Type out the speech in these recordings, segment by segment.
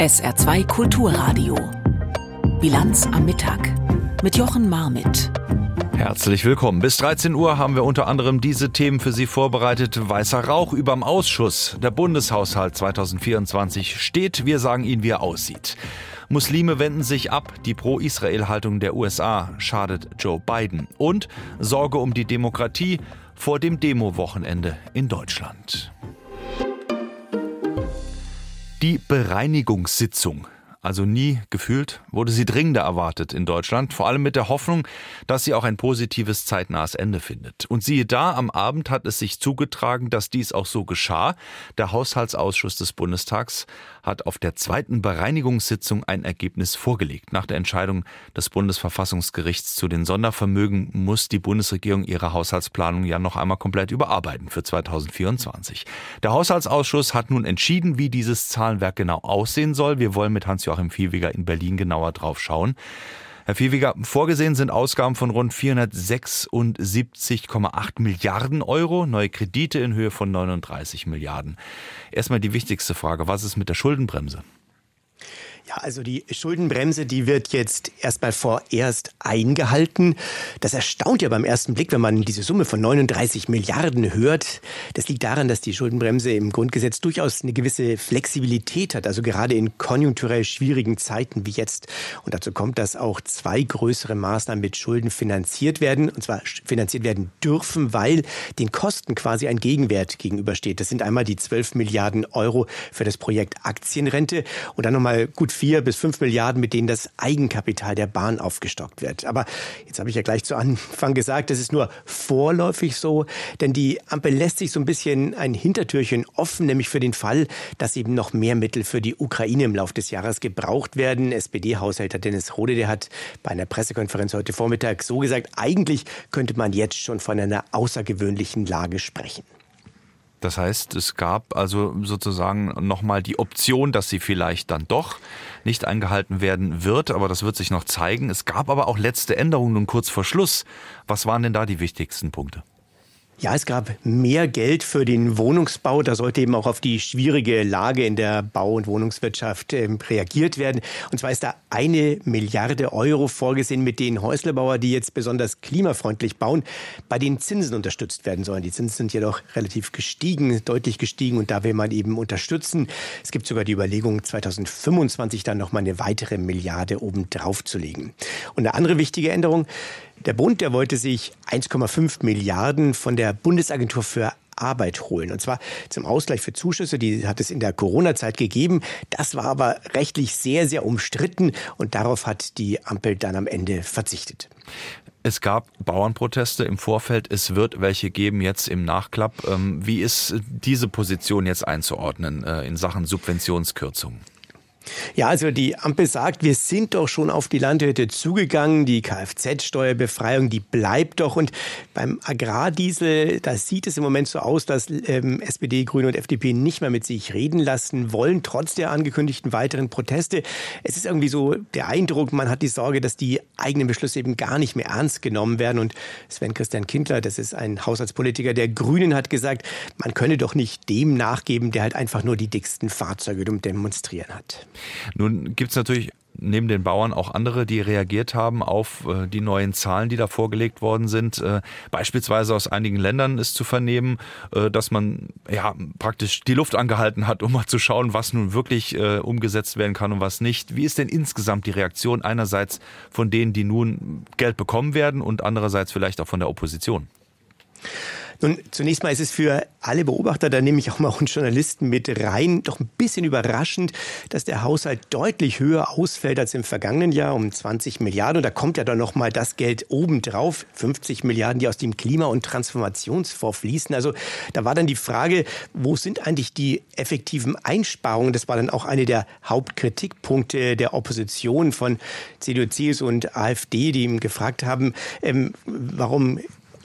SR2 Kulturradio. Bilanz am Mittag mit Jochen Marmit. Herzlich willkommen. Bis 13 Uhr haben wir unter anderem diese Themen für Sie vorbereitet. Weißer Rauch überm Ausschuss. Der Bundeshaushalt 2024 steht. Wir sagen Ihnen, wie er aussieht. Muslime wenden sich ab. Die Pro-Israel-Haltung der USA schadet Joe Biden. Und Sorge um die Demokratie vor dem Demo-Wochenende in Deutschland. Die Bereinigungssitzung also nie gefühlt, wurde sie dringender erwartet in Deutschland, vor allem mit der Hoffnung, dass sie auch ein positives zeitnahes Ende findet. Und siehe da, am Abend hat es sich zugetragen, dass dies auch so geschah. Der Haushaltsausschuss des Bundestags hat auf der zweiten Bereinigungssitzung ein Ergebnis vorgelegt. Nach der Entscheidung des Bundesverfassungsgerichts zu den Sondervermögen muss die Bundesregierung ihre Haushaltsplanung ja noch einmal komplett überarbeiten für 2024. Der Haushaltsausschuss hat nun entschieden, wie dieses Zahlenwerk genau aussehen soll. Wir wollen mit Hans Joachim Viehweger in Berlin genauer drauf schauen. Herr Viehweger, vorgesehen sind Ausgaben von rund 476,8 Milliarden Euro, neue Kredite in Höhe von 39 Milliarden. Erstmal die wichtigste Frage, was ist mit der Schuldenbremse? Ja, also die Schuldenbremse, die wird jetzt erstmal vorerst eingehalten. Das erstaunt ja beim ersten Blick, wenn man diese Summe von 39 Milliarden hört. Das liegt daran, dass die Schuldenbremse im Grundgesetz durchaus eine gewisse Flexibilität hat, also gerade in konjunkturell schwierigen Zeiten wie jetzt. Und dazu kommt, dass auch zwei größere Maßnahmen mit Schulden finanziert werden, und zwar finanziert werden dürfen, weil den Kosten quasi ein Gegenwert gegenübersteht. Das sind einmal die 12 Milliarden Euro für das Projekt Aktienrente und dann nochmal gut vier bis fünf Milliarden, mit denen das Eigenkapital der Bahn aufgestockt wird. Aber jetzt habe ich ja gleich zu Anfang gesagt, das ist nur vorläufig so, denn die Ampel lässt sich so ein bisschen ein Hintertürchen offen, nämlich für den Fall, dass eben noch mehr Mittel für die Ukraine im Laufe des Jahres gebraucht werden. SPD-Haushälter Dennis Rode, der hat bei einer Pressekonferenz heute Vormittag so gesagt, eigentlich könnte man jetzt schon von einer außergewöhnlichen Lage sprechen. Das heißt, es gab also sozusagen nochmal die Option, dass sie vielleicht dann doch nicht eingehalten werden wird, aber das wird sich noch zeigen. Es gab aber auch letzte Änderungen nun kurz vor Schluss. Was waren denn da die wichtigsten Punkte? Ja, es gab mehr Geld für den Wohnungsbau. Da sollte eben auch auf die schwierige Lage in der Bau- und Wohnungswirtschaft äh, reagiert werden. Und zwar ist da eine Milliarde Euro vorgesehen, mit denen Häuslebauer, die jetzt besonders klimafreundlich bauen, bei den Zinsen unterstützt werden sollen. Die Zinsen sind jedoch relativ gestiegen, deutlich gestiegen und da will man eben unterstützen. Es gibt sogar die Überlegung, 2025 dann noch mal eine weitere Milliarde obendrauf zu legen. Und eine andere wichtige Änderung, der Bund, der wollte sich 1,5 Milliarden von der Bundesagentur für Arbeit holen. Und zwar zum Ausgleich für Zuschüsse, die hat es in der Corona-Zeit gegeben. Das war aber rechtlich sehr, sehr umstritten und darauf hat die Ampel dann am Ende verzichtet. Es gab Bauernproteste im Vorfeld, es wird welche geben jetzt im Nachklapp. Ähm, wie ist diese Position jetzt einzuordnen äh, in Sachen Subventionskürzungen? Ja, also die Ampel sagt, wir sind doch schon auf die Landwirte zugegangen. Die Kfz-Steuerbefreiung, die bleibt doch. Und beim Agrardiesel, da sieht es im Moment so aus, dass ähm, SPD, Grüne und FDP nicht mehr mit sich reden lassen wollen, trotz der angekündigten weiteren Proteste. Es ist irgendwie so der Eindruck, man hat die Sorge, dass die eigenen Beschlüsse eben gar nicht mehr ernst genommen werden. Und Sven Christian Kindler, das ist ein Haushaltspolitiker der Grünen, hat gesagt, man könne doch nicht dem nachgeben, der halt einfach nur die dicksten Fahrzeuge demonstrieren hat. Nun gibt es natürlich neben den Bauern auch andere, die reagiert haben auf äh, die neuen Zahlen, die da vorgelegt worden sind. Äh, beispielsweise aus einigen Ländern ist zu vernehmen, äh, dass man ja praktisch die Luft angehalten hat, um mal zu schauen, was nun wirklich umgesetzt werden kann und was nicht. Wie ist denn insgesamt die Reaktion einerseits von denen, die nun Geld bekommen werden und andererseits vielleicht auch von der Opposition? Nun, zunächst mal ist es für alle Beobachter, da nehme ich auch mal einen Journalisten mit rein, doch ein bisschen überraschend, dass der Haushalt deutlich höher ausfällt als im vergangenen Jahr um 20 Milliarden. Und da kommt ja dann noch mal das Geld obendrauf, 50 Milliarden, die aus dem Klima- und Transformationsfonds fließen. Also da war dann die Frage, wo sind eigentlich die effektiven Einsparungen? Das war dann auch eine der Hauptkritikpunkte der Opposition von CDU, CSU und AfD, die ihm gefragt haben, ähm, warum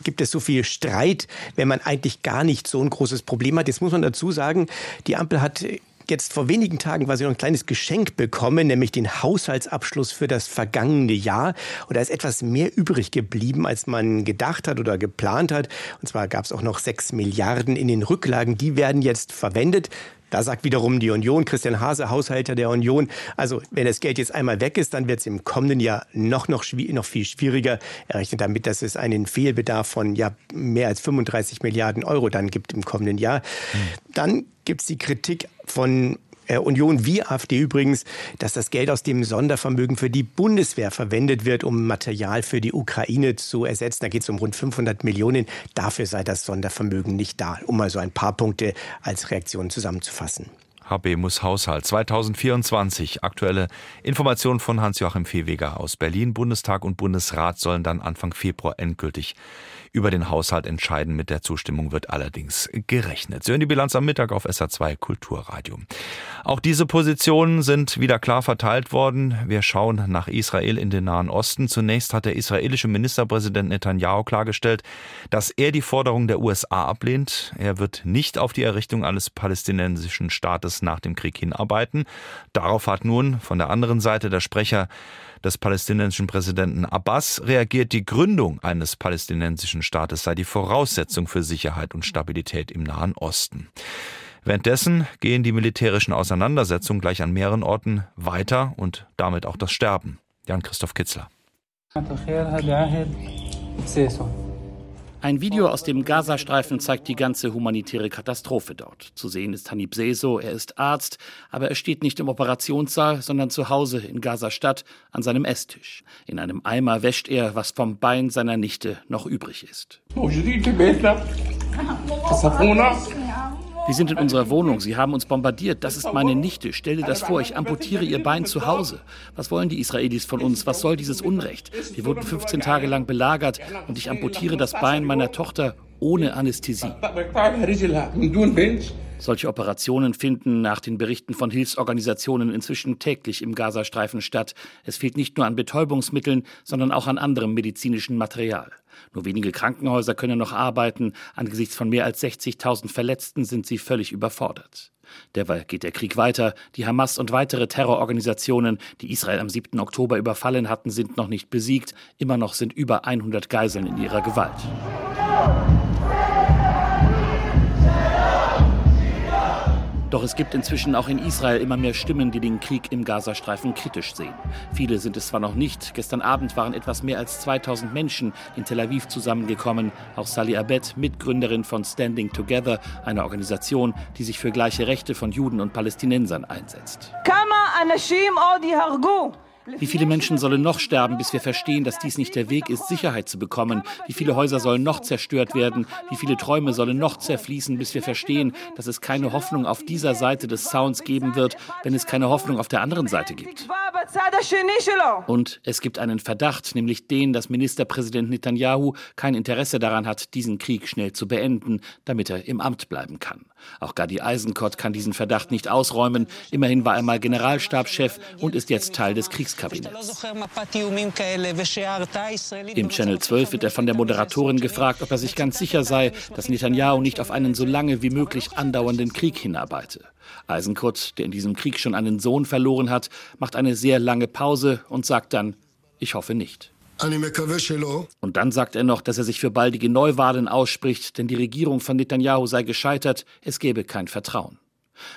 gibt es so viel Streit, wenn man eigentlich gar nicht so ein großes Problem hat. Jetzt muss man dazu sagen, die Ampel hat jetzt vor wenigen Tagen quasi noch ein kleines Geschenk bekommen, nämlich den Haushaltsabschluss für das vergangene Jahr. Und da ist etwas mehr übrig geblieben, als man gedacht hat oder geplant hat. Und zwar gab es auch noch sechs Milliarden in den Rücklagen. Die werden jetzt verwendet Da sagt wiederum die Union, Christian Hase, Haushalter der Union, also wenn das Geld jetzt einmal weg ist, dann wird es im kommenden Jahr noch, noch, noch viel schwieriger. Er rechnet damit, dass es einen Fehlbedarf von ja, mehr als 35 Milliarden Euro dann gibt im kommenden Jahr. Mhm. Dann gibt es die Kritik von Union wie AfD übrigens, dass das Geld aus dem Sondervermögen für die Bundeswehr verwendet wird, um Material für die Ukraine zu ersetzen. Da geht es um rund 500 Millionen. Dafür sei das Sondervermögen nicht da, um mal so ein paar Punkte als Reaktion zusammenzufassen. HB Haushalt 2024. Aktuelle Informationen von Hans-Joachim Viehweger aus Berlin. Bundestag und Bundesrat sollen dann Anfang Februar endgültig über den Haushalt entscheiden. Mit der Zustimmung wird allerdings gerechnet. Sie hören die Bilanz am Mittag auf SA2 Kulturradio. Auch diese Positionen sind wieder klar verteilt worden. Wir schauen nach Israel in den Nahen Osten. Zunächst hat der israelische Ministerpräsident Netanyahu klargestellt, dass er die Forderung der USA ablehnt. Er wird nicht auf die Errichtung eines palästinensischen Staates nach dem Krieg hinarbeiten. Darauf hat nun von der anderen Seite der Sprecher des palästinensischen Präsidenten Abbas reagiert, die Gründung eines palästinensischen Staates sei die Voraussetzung für Sicherheit und Stabilität im Nahen Osten. Währenddessen gehen die militärischen Auseinandersetzungen gleich an mehreren Orten weiter und damit auch das Sterben. Jan-Christoph Kitzler. Ein Video aus dem Gazastreifen zeigt die ganze humanitäre Katastrophe dort. Zu sehen ist Hanib Seso, er ist Arzt, aber er steht nicht im Operationssaal, sondern zu Hause in Gaza-Stadt an seinem Esstisch. In einem Eimer wäscht er, was vom Bein seiner Nichte noch übrig ist. Wir sind in unserer Wohnung. Sie haben uns bombardiert. Das ist meine Nichte. Stell dir das vor. Ich amputiere ihr Bein zu Hause. Was wollen die Israelis von uns? Was soll dieses Unrecht? Wir wurden 15 Tage lang belagert und ich amputiere das Bein meiner Tochter ohne Anästhesie. Solche Operationen finden nach den Berichten von Hilfsorganisationen inzwischen täglich im Gazastreifen statt. Es fehlt nicht nur an Betäubungsmitteln, sondern auch an anderem medizinischen Material. Nur wenige Krankenhäuser können noch arbeiten. Angesichts von mehr als 60.000 Verletzten sind sie völlig überfordert. Derweil geht der Krieg weiter. Die Hamas und weitere Terrororganisationen, die Israel am 7. Oktober überfallen hatten, sind noch nicht besiegt. Immer noch sind über 100 Geiseln in ihrer Gewalt. Doch es gibt inzwischen auch in Israel immer mehr Stimmen, die den Krieg im Gazastreifen kritisch sehen. Viele sind es zwar noch nicht. Gestern Abend waren etwas mehr als 2000 Menschen in Tel Aviv zusammengekommen. Auch Sally Abed, Mitgründerin von Standing Together, einer Organisation, die sich für gleiche Rechte von Juden und Palästinensern einsetzt. Wie viele Menschen sollen noch sterben, bis wir verstehen, dass dies nicht der Weg ist, Sicherheit zu bekommen? Wie viele Häuser sollen noch zerstört werden? Wie viele Träume sollen noch zerfließen, bis wir verstehen, dass es keine Hoffnung auf dieser Seite des Sounds geben wird, wenn es keine Hoffnung auf der anderen Seite gibt? Und es gibt einen Verdacht, nämlich den, dass Ministerpräsident Netanyahu kein Interesse daran hat, diesen Krieg schnell zu beenden, damit er im Amt bleiben kann. Auch Gadi Eisenkot kann diesen Verdacht nicht ausräumen. Immerhin war er mal Generalstabschef und ist jetzt Teil des Kriegs Bundeskabinetts. Im Channel 12 wird er von der Moderatorin gefragt, ob er sich ganz sicher sei, dass Netanyahu nicht auf einen so lange wie möglich andauernden Krieg hinarbeite. Eisenkot, der in diesem Krieg schon einen Sohn verloren hat, macht eine sehr lange Pause und sagt dann, ich hoffe nicht. Und dann sagt er noch, dass er sich für baldige Neuwahlen ausspricht, denn die Regierung von Netanyahu sei gescheitert, es gebe kein Vertrauen.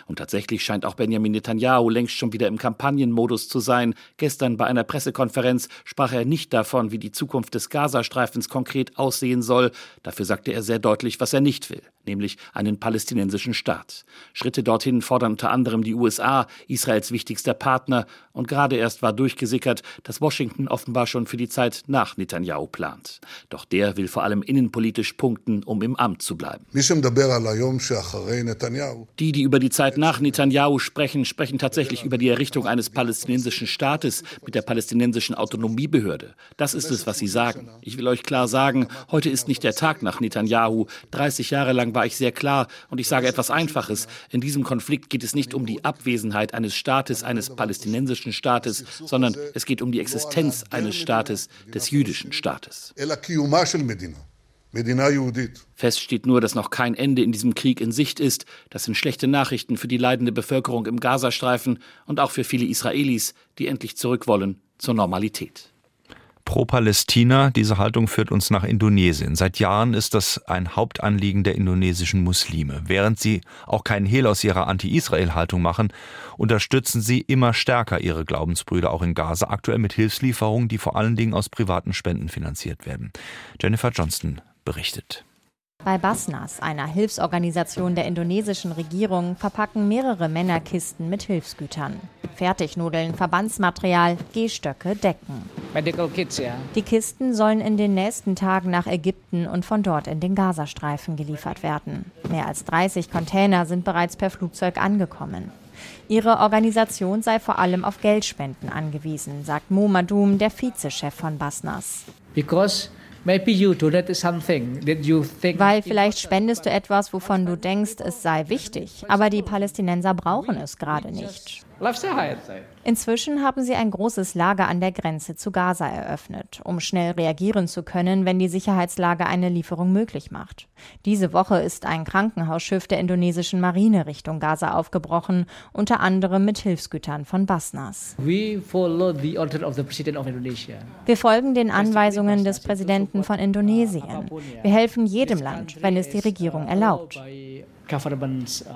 Und tatsächlich scheint auch Benjamin Netanyahu längst schon wieder im Kampagnenmodus zu sein. Gestern bei einer Pressekonferenz sprach er nicht davon, wie die Zukunft des Gazastreifens konkret aussehen soll. Dafür sagte er sehr deutlich, was er nicht will nämlich einen palästinensischen Staat. Schritte dorthin fordern unter anderem die USA, Israels wichtigster Partner, und gerade erst war durchgesickert, dass Washington offenbar schon für die Zeit nach Netanyahu plant. Doch der will vor allem innenpolitisch punkten, um im Amt zu bleiben. Die, die über die Zeit nach Netanyahu sprechen, sprechen tatsächlich über die Errichtung eines palästinensischen Staates mit der palästinensischen Autonomiebehörde. Das ist es, was sie sagen. Ich will euch klar sagen, heute ist nicht der Tag nach Netanyahu. 30 Jahre lang war ich sehr klar und ich sage etwas Einfaches. In diesem Konflikt geht es nicht um die Abwesenheit eines Staates, eines palästinensischen Staates, sondern es geht um die Existenz eines Staates, des jüdischen Staates. Fest steht nur, dass noch kein Ende in diesem Krieg in Sicht ist. Das sind schlechte Nachrichten für die leidende Bevölkerung im Gazastreifen und auch für viele Israelis, die endlich zurück wollen zur Normalität. pro-Palästina. Diese Haltung führt uns nach Indonesien. Seit Jahren ist das ein Hauptanliegen der indonesischen Muslime. Während sie auch keinen Hehl aus ihrer Anti-Israel-Haltung machen, unterstützen sie immer stärker ihre Glaubensbrüder auch in Gaza, aktuell mit Hilfslieferungen, die vor allen Dingen aus privaten Spenden finanziert werden. Jennifer Johnston berichtet. Bei Basnas, einer Hilfsorganisation der indonesischen Regierung, verpacken mehrere Männer Kisten mit Hilfsgütern. Fertignudeln, Verbandsmaterial, Gehstöcke, Decken. Medical Kits, ja. Die Kisten sollen in den nächsten Tagen nach Ägypten und von dort in den Gazastreifen geliefert werden. Mehr als 30 Container sind bereits per Flugzeug angekommen. Ihre Organisation sei vor allem auf Geldspenden angewiesen, sagt Mo Madum, der Vizechef von Basnas. Because weil vielleicht spendest du etwas, wovon du denkst, es sei wichtig, aber die Palästinenser brauchen es gerade nicht. Inzwischen haben sie ein großes Lager an der Grenze zu Gaza eröffnet, um schnell reagieren zu können, wenn die Sicherheitslage eine Lieferung möglich macht. Diese Woche ist ein Krankenhausschiff der indonesischen Marine Richtung Gaza aufgebrochen, unter anderem mit Hilfsgütern von Basnas. Wir folgen den Anweisungen des Präsidenten von Indonesien. Wir helfen jedem Land, wenn es die Regierung erlaubt.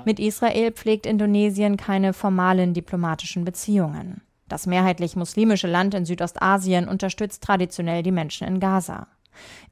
Mit Israel pflegt Indonesien keine formalen diplomatischen Beziehungen. Das mehrheitlich muslimische Land in Südostasien unterstützt traditionell die Menschen in Gaza.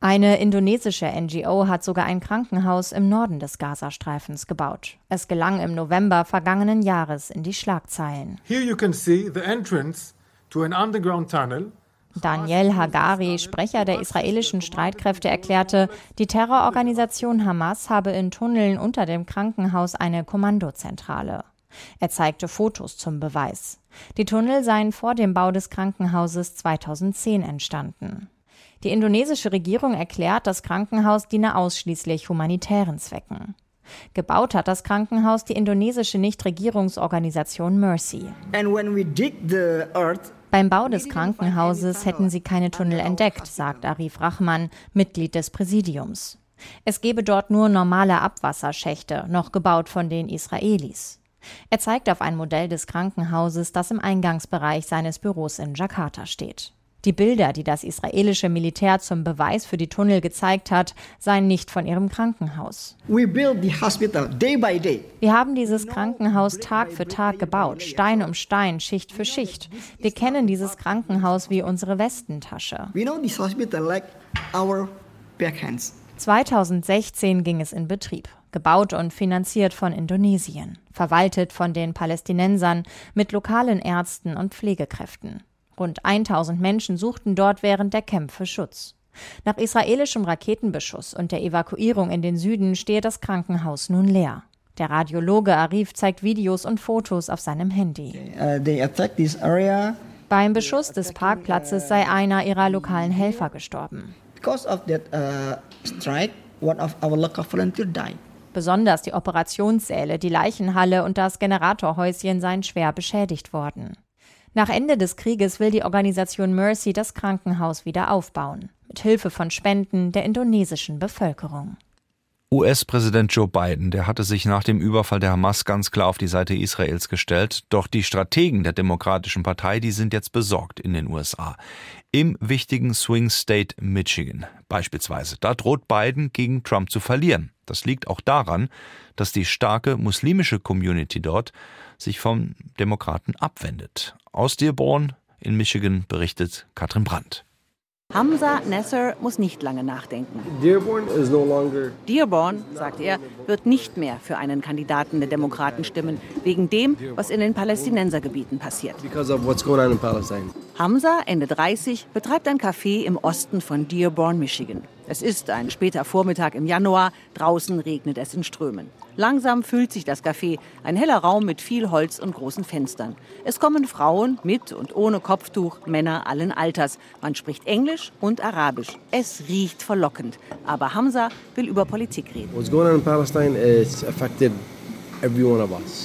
Eine indonesische NGO hat sogar ein Krankenhaus im Norden des Gazastreifens gebaut. Es gelang im November vergangenen Jahres in die Schlagzeilen. Here you can see the entrance to an underground tunnel Daniel Hagari, Sprecher der israelischen Streitkräfte, erklärte, die Terrororganisation Hamas habe in Tunneln unter dem Krankenhaus eine Kommandozentrale. Er zeigte Fotos zum Beweis. Die Tunnel seien vor dem Bau des Krankenhauses 2010 entstanden. Die indonesische Regierung erklärt, das Krankenhaus diene ausschließlich humanitären Zwecken. Gebaut hat das Krankenhaus die indonesische Nichtregierungsorganisation Mercy. Beim Bau des Krankenhauses hätten sie keine Tunnel entdeckt, sagt Arif Rahman, Mitglied des Präsidiums. Es gebe dort nur normale Abwasserschächte, noch gebaut von den Israelis. Er zeigt auf ein Modell des Krankenhauses, das im Eingangsbereich seines Büros in Jakarta steht. Die Bilder, die das israelische Militär zum Beweis für die Tunnel gezeigt hat, seien nicht von ihrem Krankenhaus. Wir haben dieses Krankenhaus Tag für Tag gebaut, Stein um Stein, Schicht für Schicht. Wir kennen dieses Krankenhaus wie unsere Westentasche. 2016 ging es in Betrieb, gebaut und finanziert von Indonesien, verwaltet von den Palästinensern mit lokalen Ärzten und Pflegekräften. Rund 1000 Menschen suchten dort während der Kämpfe Schutz. Nach israelischem Raketenbeschuss und der Evakuierung in den Süden stehe das Krankenhaus nun leer. Der Radiologe Arif zeigt Videos und Fotos auf seinem Handy. Uh, Beim Beschuss des Parkplatzes sei einer ihrer lokalen Helfer gestorben. Uh, Besonders die Operationssäle, die Leichenhalle und das Generatorhäuschen seien schwer beschädigt worden. Nach Ende des Krieges will die Organisation Mercy das Krankenhaus wieder aufbauen, mit Hilfe von Spenden der indonesischen Bevölkerung. US-Präsident Joe Biden, der hatte sich nach dem Überfall der Hamas ganz klar auf die Seite Israels gestellt. Doch die Strategen der Demokratischen Partei, die sind jetzt besorgt in den USA. Im wichtigen Swing State Michigan beispielsweise. Da droht Biden gegen Trump zu verlieren. Das liegt auch daran, dass die starke muslimische Community dort sich vom Demokraten abwendet. Aus Dearborn in Michigan berichtet Katrin Brandt. Hamza Nasser muss nicht lange nachdenken. Dearborn, is no longer Dearborn, sagt er, wird nicht mehr für einen Kandidaten der Demokraten stimmen, wegen dem, was in den Palästinensergebieten passiert. Hamza, Ende 30, betreibt ein Café im Osten von Dearborn, Michigan. Es ist ein später Vormittag im Januar, draußen regnet es in Strömen. Langsam füllt sich das Café, ein heller Raum mit viel Holz und großen Fenstern. Es kommen Frauen mit und ohne Kopftuch, Männer allen Alters. Man spricht Englisch und Arabisch. Es riecht verlockend. Aber Hamza will über Politik reden. What's going on in Palestine is affected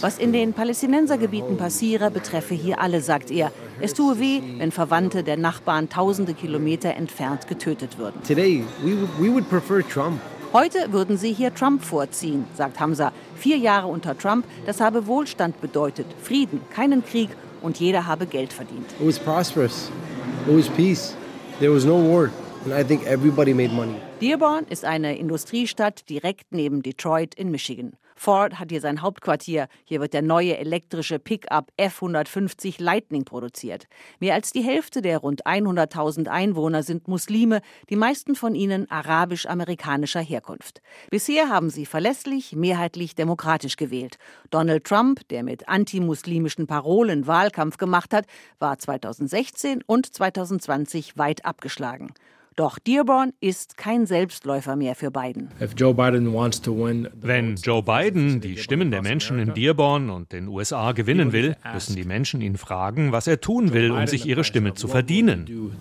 was in den Palästinensergebieten passiere, betreffe hier alle, sagt er. Es tue weh, wenn Verwandte der Nachbarn tausende Kilometer entfernt getötet würden. Heute würden sie hier Trump vorziehen, sagt Hamza. Vier Jahre unter Trump, das habe Wohlstand bedeutet, Frieden, keinen Krieg und jeder habe Geld verdient. It was prosperous. It was peace. There was no war, and I think everybody made money. Dearborn ist eine Industriestadt direkt neben Detroit in Michigan. Ford hat hier sein Hauptquartier. Hier wird der neue elektrische Pickup F-150 Lightning produziert. Mehr als die Hälfte der rund 100.000 Einwohner sind Muslime, die meisten von ihnen arabisch-amerikanischer Herkunft. Bisher haben sie verlässlich, mehrheitlich demokratisch gewählt. Donald Trump, der mit antimuslimischen Parolen Wahlkampf gemacht hat, war 2016 und 2020 weit abgeschlagen. Doch Dearborn ist kein Selbstläufer mehr für Biden. Wenn Joe Biden die Stimmen der Menschen in Dearborn und den USA gewinnen will, müssen die Menschen ihn fragen, was er tun will, um sich ihre Stimme zu verdienen.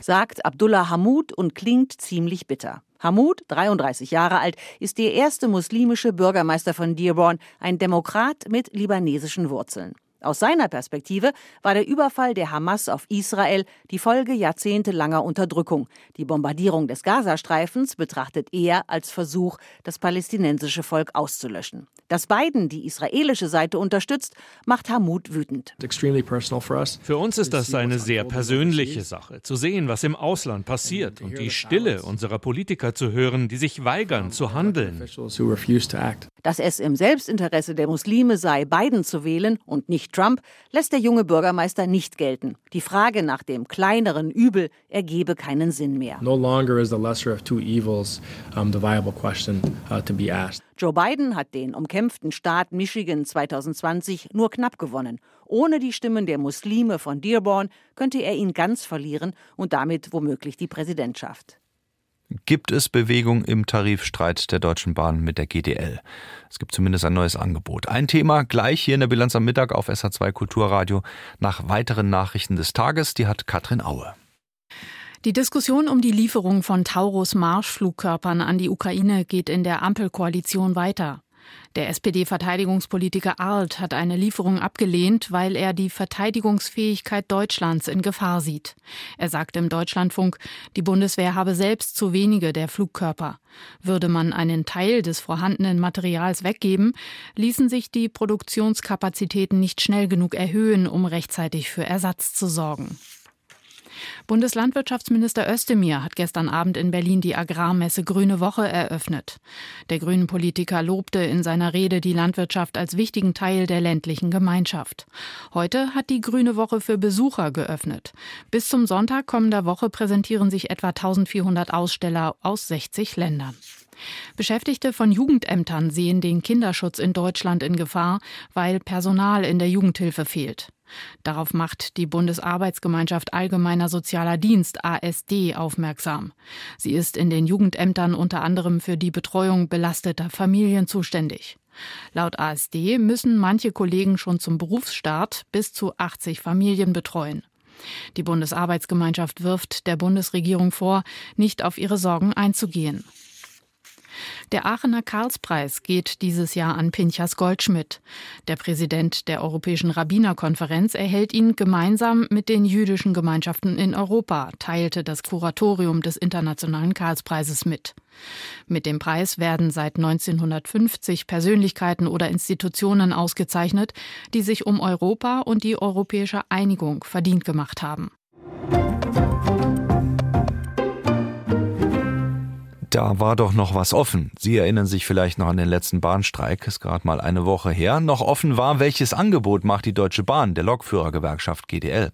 Sagt Abdullah Hamud und klingt ziemlich bitter. Hamud, 33 Jahre alt, ist der erste muslimische Bürgermeister von Dearborn, ein Demokrat mit libanesischen Wurzeln. Aus seiner Perspektive war der Überfall der Hamas auf Israel die Folge jahrzehntelanger Unterdrückung. Die Bombardierung des Gazastreifens betrachtet er als Versuch, das palästinensische Volk auszulöschen. Dass Biden die israelische Seite unterstützt, macht Hamud wütend. Für uns ist das eine sehr persönliche Sache, zu sehen, was im Ausland passiert und die Stille unserer Politiker zu hören, die sich weigern zu handeln. Dass es im Selbstinteresse der Muslime sei, Biden zu wählen und nicht Trump, lässt der junge Bürgermeister nicht gelten. Die Frage nach dem kleineren Übel ergebe keinen Sinn mehr. No longer is the lesser of two evils um, the viable question uh, to be asked. Joe Biden hat den umkämpften Staat Michigan 2020 nur knapp gewonnen. Ohne die Stimmen der Muslime von Dearborn könnte er ihn ganz verlieren und damit womöglich die Präsidentschaft. Gibt es Bewegung im Tarifstreit der Deutschen Bahn mit der GDL? Es gibt zumindest ein neues Angebot. Ein Thema gleich hier in der Bilanz am Mittag auf SH2 Kulturradio nach weiteren Nachrichten des Tages. Die hat Katrin Aue. Die Diskussion um die Lieferung von Taurus-Marschflugkörpern an die Ukraine geht in der Ampelkoalition weiter. Der SPD-Verteidigungspolitiker Arlt hat eine Lieferung abgelehnt, weil er die Verteidigungsfähigkeit Deutschlands in Gefahr sieht. Er sagte im Deutschlandfunk, die Bundeswehr habe selbst zu wenige der Flugkörper. Würde man einen Teil des vorhandenen Materials weggeben, ließen sich die Produktionskapazitäten nicht schnell genug erhöhen, um rechtzeitig für Ersatz zu sorgen. Bundeslandwirtschaftsminister Özdemir hat gestern Abend in Berlin die Agrarmesse Grüne Woche eröffnet. Der grünen Politiker lobte in seiner Rede die Landwirtschaft als wichtigen Teil der ländlichen Gemeinschaft. Heute hat die Grüne Woche für Besucher geöffnet. Bis zum Sonntag kommender Woche präsentieren sich etwa 1400 Aussteller aus 60 Ländern. Beschäftigte von Jugendämtern sehen den Kinderschutz in Deutschland in Gefahr, weil Personal in der Jugendhilfe fehlt. Darauf macht die Bundesarbeitsgemeinschaft Allgemeiner Sozialer Dienst ASD aufmerksam. Sie ist in den Jugendämtern unter anderem für die Betreuung belasteter Familien zuständig. Laut ASD müssen manche Kollegen schon zum Berufsstart bis zu 80 Familien betreuen. Die Bundesarbeitsgemeinschaft wirft der Bundesregierung vor, nicht auf ihre Sorgen einzugehen. Der Aachener Karlspreis geht dieses Jahr an Pinchas Goldschmidt. Der Präsident der Europäischen Rabbinerkonferenz erhält ihn gemeinsam mit den jüdischen Gemeinschaften in Europa, teilte das Kuratorium des Internationalen Karlspreises mit. Mit dem Preis werden seit 1950 Persönlichkeiten oder Institutionen ausgezeichnet, die sich um Europa und die europäische Einigung verdient gemacht haben. Da war doch noch was offen. Sie erinnern sich vielleicht noch an den letzten Bahnstreik, ist gerade mal eine Woche her. Noch offen war, welches Angebot macht die Deutsche Bahn der Lokführergewerkschaft GDL.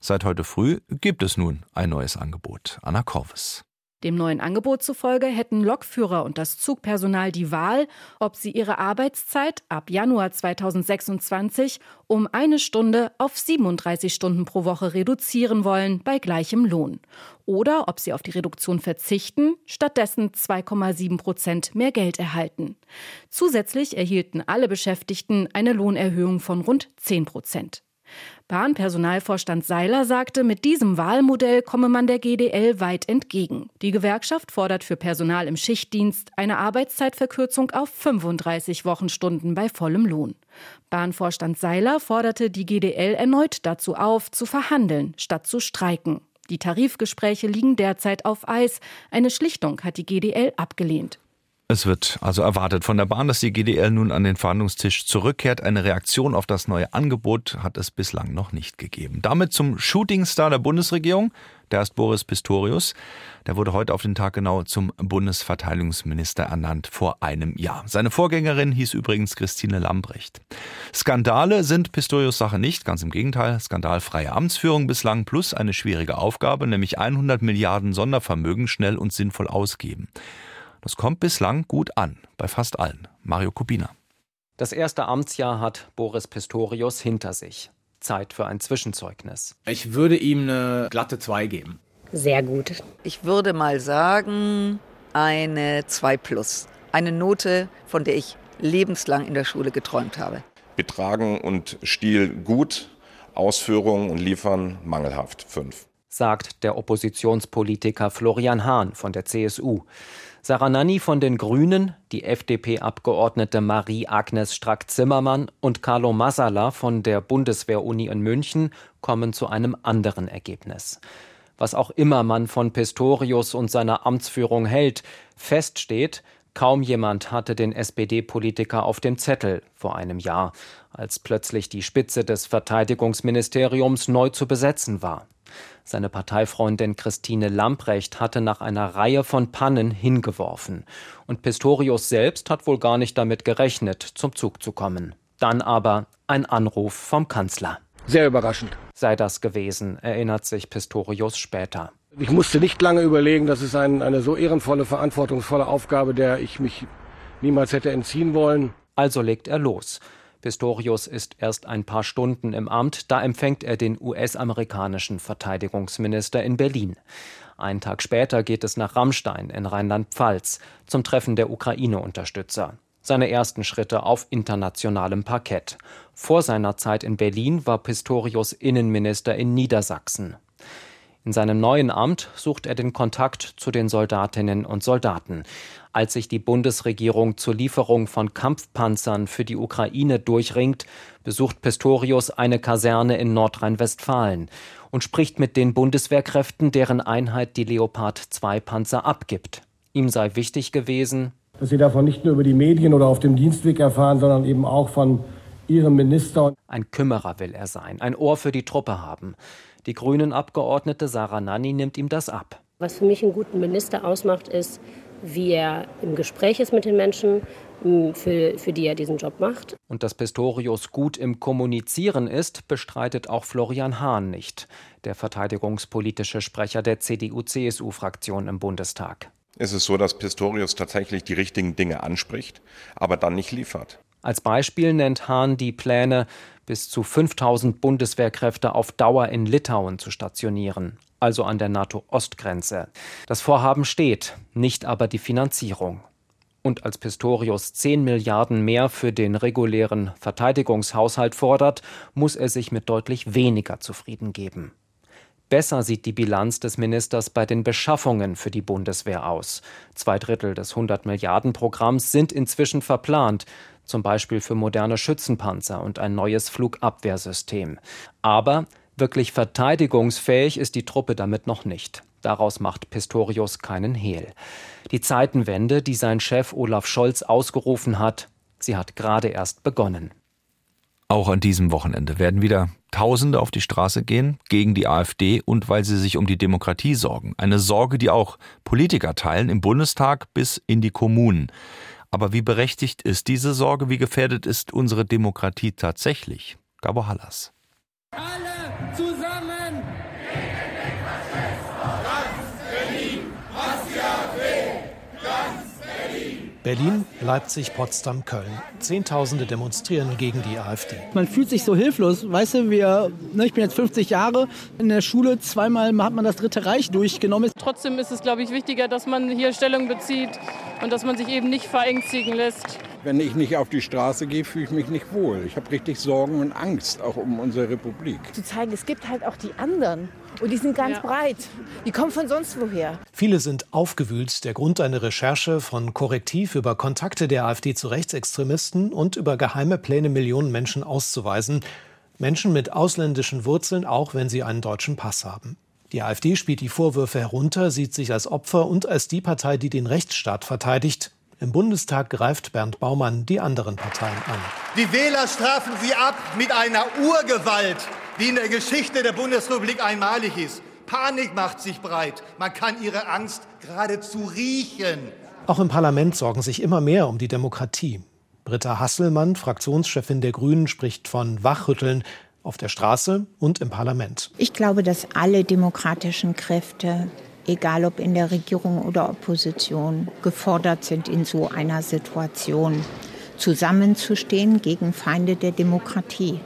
Seit heute früh gibt es nun ein neues Angebot. Anna Korves. Dem neuen Angebot zufolge hätten Lokführer und das Zugpersonal die Wahl, ob sie ihre Arbeitszeit ab Januar 2026 um eine Stunde auf 37 Stunden pro Woche reduzieren wollen bei gleichem Lohn. Oder ob sie auf die Reduktion verzichten, stattdessen 2,7 Prozent mehr Geld erhalten. Zusätzlich erhielten alle Beschäftigten eine Lohnerhöhung von rund 10 Prozent. Bahnpersonalvorstand Seiler sagte, mit diesem Wahlmodell komme man der GDL weit entgegen. Die Gewerkschaft fordert für Personal im Schichtdienst eine Arbeitszeitverkürzung auf 35 Wochenstunden bei vollem Lohn. Bahnvorstand Seiler forderte die GDL erneut dazu auf, zu verhandeln, statt zu streiken. Die Tarifgespräche liegen derzeit auf Eis. Eine Schlichtung hat die GDL abgelehnt. Es wird also erwartet von der Bahn, dass die GDL nun an den Verhandlungstisch zurückkehrt. Eine Reaktion auf das neue Angebot hat es bislang noch nicht gegeben. Damit zum Shootingstar der Bundesregierung, der ist Boris Pistorius. Der wurde heute auf den Tag genau zum Bundesverteidigungsminister ernannt vor einem Jahr. Seine Vorgängerin hieß übrigens Christine Lambrecht. Skandale sind Pistorius Sache nicht, ganz im Gegenteil. Skandalfreie Amtsführung bislang plus eine schwierige Aufgabe, nämlich 100 Milliarden Sondervermögen schnell und sinnvoll ausgeben. Das kommt bislang gut an, bei fast allen. Mario Kubina. Das erste Amtsjahr hat Boris Pistorius hinter sich. Zeit für ein Zwischenzeugnis. Ich würde ihm eine glatte 2 geben. Sehr gut. Ich würde mal sagen, eine 2 plus. Eine Note, von der ich lebenslang in der Schule geträumt habe. Betragen und Stil gut, Ausführungen und Liefern mangelhaft 5. Sagt der Oppositionspolitiker Florian Hahn von der CSU. Sarah Nanni von den Grünen, die FDP-Abgeordnete Marie-Agnes Strack-Zimmermann und Carlo Massala von der Bundeswehr-Uni in München kommen zu einem anderen Ergebnis. Was auch immer man von Pistorius und seiner Amtsführung hält, feststeht, kaum jemand hatte den SPD-Politiker auf dem Zettel vor einem Jahr, als plötzlich die Spitze des Verteidigungsministeriums neu zu besetzen war. Seine Parteifreundin Christine Lamprecht hatte nach einer Reihe von Pannen hingeworfen. Und Pistorius selbst hat wohl gar nicht damit gerechnet, zum Zug zu kommen. Dann aber ein Anruf vom Kanzler. Sehr überraschend. Sei das gewesen, erinnert sich Pistorius später. Ich musste nicht lange überlegen, das ist ein, eine so ehrenvolle, verantwortungsvolle Aufgabe, der ich mich niemals hätte entziehen wollen. Also legt er los. Pistorius ist erst ein paar Stunden im Amt, da empfängt er den US-amerikanischen Verteidigungsminister in Berlin. Einen Tag später geht es nach Rammstein in Rheinland-Pfalz zum Treffen der Ukraine-Unterstützer. Seine ersten Schritte auf internationalem Parkett. Vor seiner Zeit in Berlin war Pistorius Innenminister in Niedersachsen. In seinem neuen Amt sucht er den Kontakt zu den Soldatinnen und Soldaten. Als sich die Bundesregierung zur Lieferung von Kampfpanzern für die Ukraine durchringt, besucht Pistorius eine Kaserne in Nordrhein-Westfalen und spricht mit den Bundeswehrkräften, deren Einheit die Leopard 2 Panzer abgibt. Ihm sei wichtig gewesen, dass sie davon nicht nur über die Medien oder auf dem Dienstweg erfahren, sondern eben auch von ihrem Minister. Ein Kümmerer will er sein, ein Ohr für die Truppe haben. Die Grünen-Abgeordnete Sarah Nanni nimmt ihm das ab. Was für mich einen guten Minister ausmacht, ist, wie er im Gespräch ist mit den Menschen, für, für die er diesen Job macht. Und dass Pistorius gut im Kommunizieren ist, bestreitet auch Florian Hahn nicht, der verteidigungspolitische Sprecher der CDU-CSU-Fraktion im Bundestag. Es ist so, dass Pistorius tatsächlich die richtigen Dinge anspricht, aber dann nicht liefert. Als Beispiel nennt Hahn die Pläne, bis zu 5000 Bundeswehrkräfte auf Dauer in Litauen zu stationieren, also an der NATO-Ostgrenze. Das Vorhaben steht, nicht aber die Finanzierung. Und als Pistorius 10 Milliarden mehr für den regulären Verteidigungshaushalt fordert, muss er sich mit deutlich weniger zufrieden geben. Besser sieht die Bilanz des Ministers bei den Beschaffungen für die Bundeswehr aus. Zwei Drittel des 100 Milliarden Programms sind inzwischen verplant, zum Beispiel für moderne Schützenpanzer und ein neues Flugabwehrsystem. Aber wirklich verteidigungsfähig ist die Truppe damit noch nicht. Daraus macht Pistorius keinen Hehl. Die Zeitenwende, die sein Chef Olaf Scholz ausgerufen hat, sie hat gerade erst begonnen. Auch an diesem Wochenende werden wieder Tausende auf die Straße gehen gegen die AfD und weil sie sich um die Demokratie sorgen. Eine Sorge, die auch Politiker teilen, im Bundestag bis in die Kommunen. Aber wie berechtigt ist diese Sorge? Wie gefährdet ist unsere Demokratie tatsächlich? Gabo Hallas. Alle Berlin, Leipzig, Potsdam, Köln. Zehntausende demonstrieren gegen die AfD. Man fühlt sich so hilflos. Weißt du, wir, ne, ich bin jetzt 50 Jahre in der Schule, zweimal hat man das Dritte Reich durchgenommen. Trotzdem ist es, glaube ich, wichtiger, dass man hier Stellung bezieht und dass man sich eben nicht verängstigen lässt. Wenn ich nicht auf die Straße gehe, fühle ich mich nicht wohl. Ich habe richtig Sorgen und Angst, auch um unsere Republik. Zu zeigen, es gibt halt auch die anderen. Und die sind ganz ja. breit. Die kommen von sonst woher. Viele sind aufgewühlt. Der Grund einer Recherche von Korrektiv über Kontakte der AfD zu Rechtsextremisten und über geheime Pläne, Millionen Menschen auszuweisen. Menschen mit ausländischen Wurzeln, auch wenn sie einen deutschen Pass haben. Die AfD spielt die Vorwürfe herunter, sieht sich als Opfer und als die Partei, die den Rechtsstaat verteidigt. Im Bundestag greift Bernd Baumann die anderen Parteien an. Die Wähler strafen sie ab mit einer Urgewalt, die in der Geschichte der Bundesrepublik einmalig ist. Panik macht sich breit. Man kann ihre Angst geradezu riechen. Auch im Parlament sorgen sich immer mehr um die Demokratie. Britta Hasselmann, Fraktionschefin der Grünen, spricht von Wachrütteln auf der Straße und im Parlament. Ich glaube, dass alle demokratischen Kräfte, egal ob in der Regierung oder Opposition, gefordert sind, in so einer Situation zusammenzustehen gegen Feinde der Demokratie.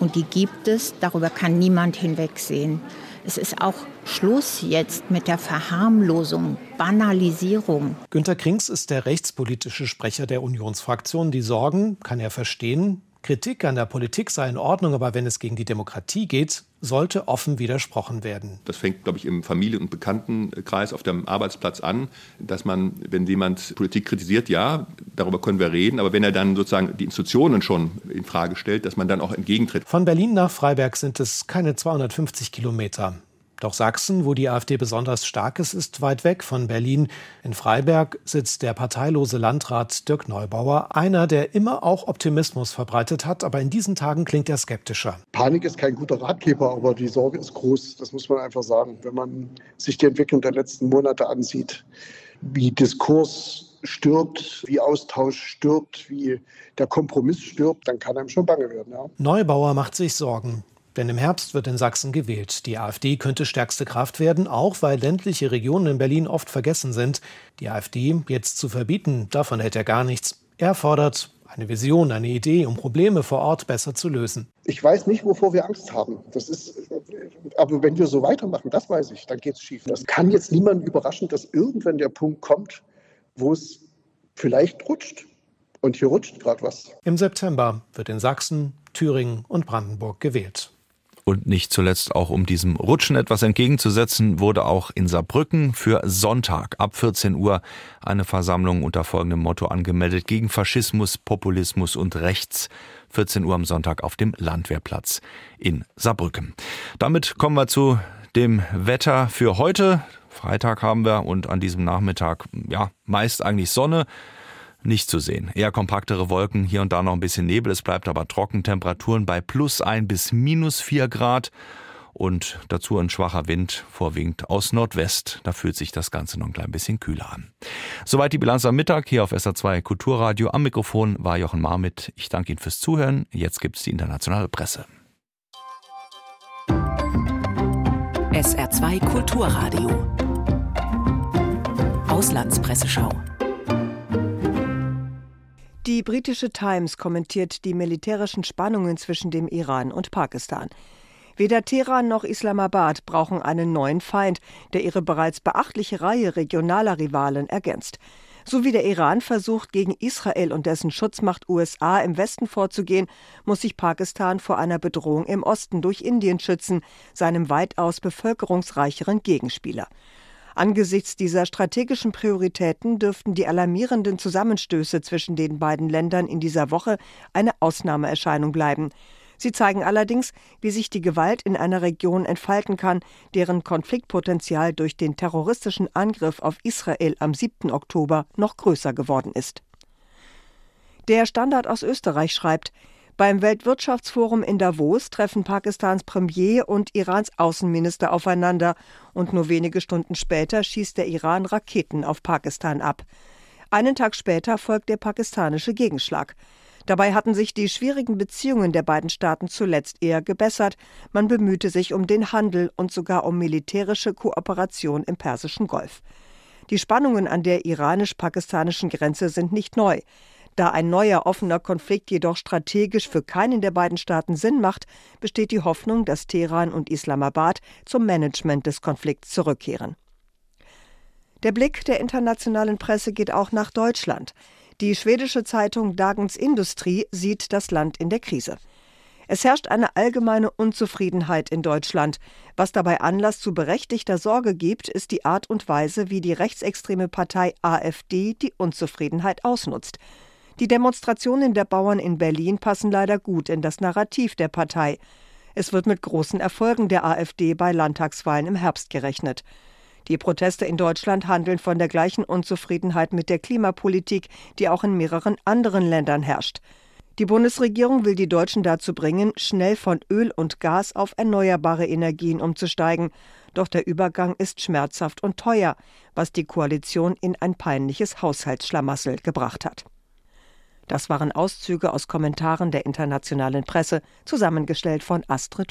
Und die gibt es, darüber kann niemand hinwegsehen. Es ist auch Schluss jetzt mit der Verharmlosung, Banalisierung. Günter Krings ist der rechtspolitische Sprecher der Unionsfraktion. Die Sorgen kann er verstehen. Kritik an der Politik sei in Ordnung, aber wenn es gegen die Demokratie geht, sollte offen widersprochen werden. Das fängt, glaube ich, im Familien- und Bekanntenkreis auf dem Arbeitsplatz an, dass man, wenn jemand Politik kritisiert, ja, darüber können wir reden, aber wenn er dann sozusagen die Institutionen schon in Frage stellt, dass man dann auch entgegentritt. Von Berlin nach Freiberg sind es keine 250 Kilometer. Doch Sachsen, wo die AfD besonders stark ist, ist weit weg von Berlin. In Freiberg sitzt der parteilose Landrat Dirk Neubauer, einer, der immer auch Optimismus verbreitet hat, aber in diesen Tagen klingt er skeptischer. Panik ist kein guter Ratgeber, aber die Sorge ist groß, das muss man einfach sagen. Wenn man sich die Entwicklung der letzten Monate ansieht, wie Diskurs stirbt, wie Austausch stirbt, wie der Kompromiss stirbt, dann kann einem schon bange werden. Ja. Neubauer macht sich Sorgen. Denn im Herbst wird in Sachsen gewählt. Die AfD könnte stärkste Kraft werden, auch weil ländliche Regionen in Berlin oft vergessen sind. Die AfD jetzt zu verbieten, davon hält er gar nichts. Er fordert eine Vision, eine Idee, um Probleme vor Ort besser zu lösen. Ich weiß nicht, wovor wir Angst haben. Das ist, aber wenn wir so weitermachen, das weiß ich, dann geht es schief. Das kann jetzt niemanden überraschen, dass irgendwann der Punkt kommt, wo es vielleicht rutscht. Und hier rutscht gerade was. Im September wird in Sachsen, Thüringen und Brandenburg gewählt. Und nicht zuletzt auch um diesem Rutschen etwas entgegenzusetzen, wurde auch in Saarbrücken für Sonntag ab 14 Uhr eine Versammlung unter folgendem Motto angemeldet gegen Faschismus, Populismus und Rechts. 14 Uhr am Sonntag auf dem Landwehrplatz in Saarbrücken. Damit kommen wir zu dem Wetter für heute. Freitag haben wir und an diesem Nachmittag, ja, meist eigentlich Sonne nicht zu sehen. Eher kompaktere Wolken, hier und da noch ein bisschen Nebel. Es bleibt aber trocken. Temperaturen bei plus ein bis minus vier Grad. Und dazu ein schwacher Wind, vorwiegend aus Nordwest. Da fühlt sich das Ganze noch ein klein bisschen kühler an. Soweit die Bilanz am Mittag hier auf SA2 Kulturradio. Am Mikrofon war Jochen Marmit. Ich danke Ihnen fürs Zuhören. Jetzt gibt's die internationale Presse. SR2 Kulturradio. Auslandspresseschau. Die britische Times kommentiert die militärischen Spannungen zwischen dem Iran und Pakistan. Weder Teheran noch Islamabad brauchen einen neuen Feind, der ihre bereits beachtliche Reihe regionaler Rivalen ergänzt. So wie der Iran versucht, gegen Israel und dessen Schutzmacht USA im Westen vorzugehen, muss sich Pakistan vor einer Bedrohung im Osten durch Indien schützen, seinem weitaus bevölkerungsreicheren Gegenspieler. Angesichts dieser strategischen Prioritäten dürften die alarmierenden Zusammenstöße zwischen den beiden Ländern in dieser Woche eine Ausnahmeerscheinung bleiben. Sie zeigen allerdings, wie sich die Gewalt in einer Region entfalten kann, deren Konfliktpotenzial durch den terroristischen Angriff auf Israel am 7. Oktober noch größer geworden ist. Der Standard aus Österreich schreibt, beim Weltwirtschaftsforum in Davos treffen Pakistans Premier und Irans Außenminister aufeinander und nur wenige Stunden später schießt der Iran Raketen auf Pakistan ab. Einen Tag später folgt der pakistanische Gegenschlag. Dabei hatten sich die schwierigen Beziehungen der beiden Staaten zuletzt eher gebessert. Man bemühte sich um den Handel und sogar um militärische Kooperation im Persischen Golf. Die Spannungen an der iranisch-pakistanischen Grenze sind nicht neu. Da ein neuer offener Konflikt jedoch strategisch für keinen der beiden Staaten Sinn macht, besteht die Hoffnung, dass Teheran und Islamabad zum Management des Konflikts zurückkehren. Der Blick der internationalen Presse geht auch nach Deutschland. Die schwedische Zeitung Dagens Industrie sieht das Land in der Krise. Es herrscht eine allgemeine Unzufriedenheit in Deutschland. Was dabei Anlass zu berechtigter Sorge gibt, ist die Art und Weise, wie die rechtsextreme Partei AfD die Unzufriedenheit ausnutzt. Die Demonstrationen der Bauern in Berlin passen leider gut in das Narrativ der Partei. Es wird mit großen Erfolgen der AfD bei Landtagswahlen im Herbst gerechnet. Die Proteste in Deutschland handeln von der gleichen Unzufriedenheit mit der Klimapolitik, die auch in mehreren anderen Ländern herrscht. Die Bundesregierung will die Deutschen dazu bringen, schnell von Öl und Gas auf erneuerbare Energien umzusteigen. Doch der Übergang ist schmerzhaft und teuer, was die Koalition in ein peinliches Haushaltsschlamassel gebracht hat. Das waren Auszüge aus Kommentaren der internationalen Presse, zusammengestellt von Astrid